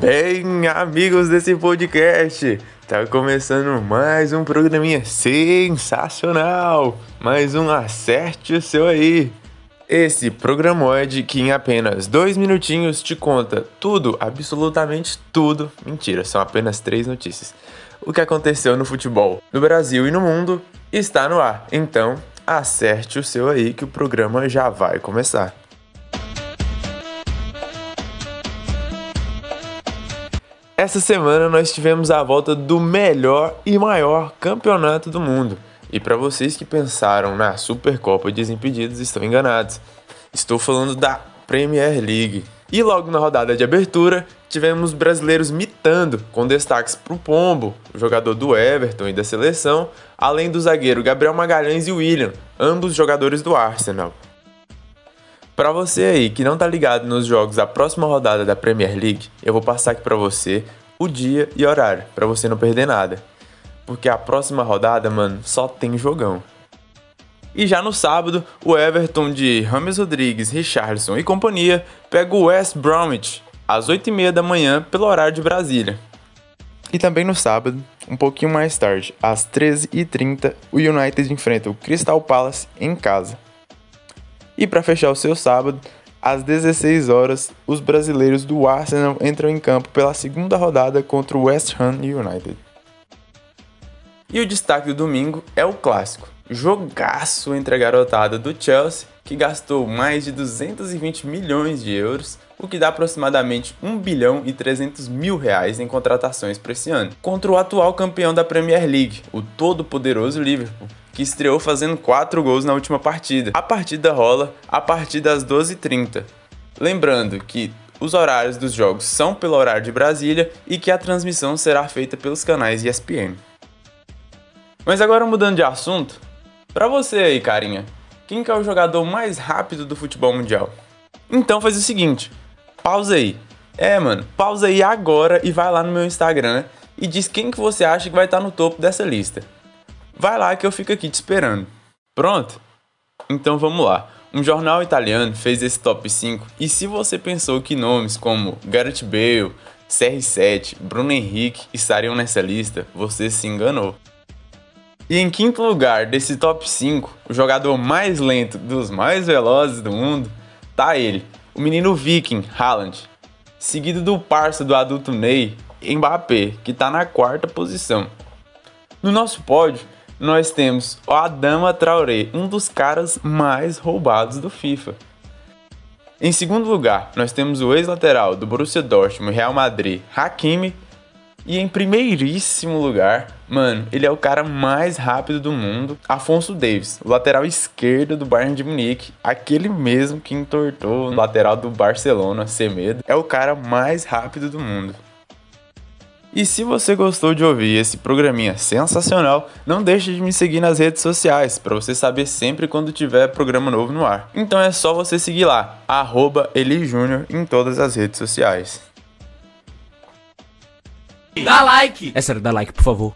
bem, amigos desse podcast? Tá começando mais um programinha sensacional, mais um Acerte o Seu Aí. Esse programoide que em apenas dois minutinhos te conta tudo, absolutamente tudo, mentira, são apenas três notícias. O que aconteceu no futebol no Brasil e no mundo está no ar, então acerte o seu aí que o programa já vai começar. Essa semana nós tivemos a volta do melhor e maior campeonato do mundo. E para vocês que pensaram na Supercopa Desimpedidos, estão enganados. Estou falando da Premier League. E logo na rodada de abertura, tivemos brasileiros mitando, com destaques para o Pombo, jogador do Everton e da seleção, além do zagueiro Gabriel Magalhães e William, ambos jogadores do Arsenal. Para você aí que não tá ligado nos jogos da próxima rodada da Premier League, eu vou passar aqui para você o dia e horário, para você não perder nada. Porque a próxima rodada, mano, só tem jogão. E já no sábado, o Everton de Rames Rodrigues, Richardson e companhia pega o West Bromwich às 8h30 da manhã pelo horário de Brasília. E também no sábado, um pouquinho mais tarde, às 13h30, o United enfrenta o Crystal Palace em casa. E para fechar o seu sábado, às 16 horas, os brasileiros do Arsenal entram em campo pela segunda rodada contra o West Ham United. E o destaque do domingo é o clássico, jogaço entre a garotada do Chelsea, que gastou mais de 220 milhões de euros, o que dá aproximadamente 1 bilhão e 300 mil reais em contratações para esse ano, contra o atual campeão da Premier League, o todo-poderoso Liverpool, que estreou fazendo 4 gols na última partida. A partida rola a partir das 12h30. Lembrando que os horários dos jogos são pelo horário de Brasília e que a transmissão será feita pelos canais ESPN. Mas agora mudando de assunto, para você aí, carinha, quem que é o jogador mais rápido do futebol mundial? Então faz o seguinte, pausa aí. É, mano, pausa aí agora e vai lá no meu Instagram e diz quem que você acha que vai estar no topo dessa lista. Vai lá que eu fico aqui te esperando. Pronto? Então vamos lá. Um jornal italiano fez esse top 5 e se você pensou que nomes como Gareth Bale, CR7, Bruno Henrique estariam nessa lista, você se enganou. E em quinto lugar desse top 5, o jogador mais lento dos mais velozes do mundo, tá ele, o menino viking Haaland, seguido do parça do adulto Ney, Mbappé, que tá na quarta posição. No nosso pódio, nós temos o Adama Traoré, um dos caras mais roubados do FIFA. Em segundo lugar, nós temos o ex-lateral do Borussia Dortmund Real Madrid, Hakimi. E em primeiríssimo lugar, mano, ele é o cara mais rápido do mundo, Afonso Davis, lateral esquerdo do Bayern de Munique, aquele mesmo que entortou o lateral do Barcelona, Semedo, é o cara mais rápido do mundo. E se você gostou de ouvir esse programinha sensacional, não deixe de me seguir nas redes sociais para você saber sempre quando tiver programa novo no ar. Então é só você seguir lá, @eli_junior em todas as redes sociais. Dá like! É sério, dá like, por favor.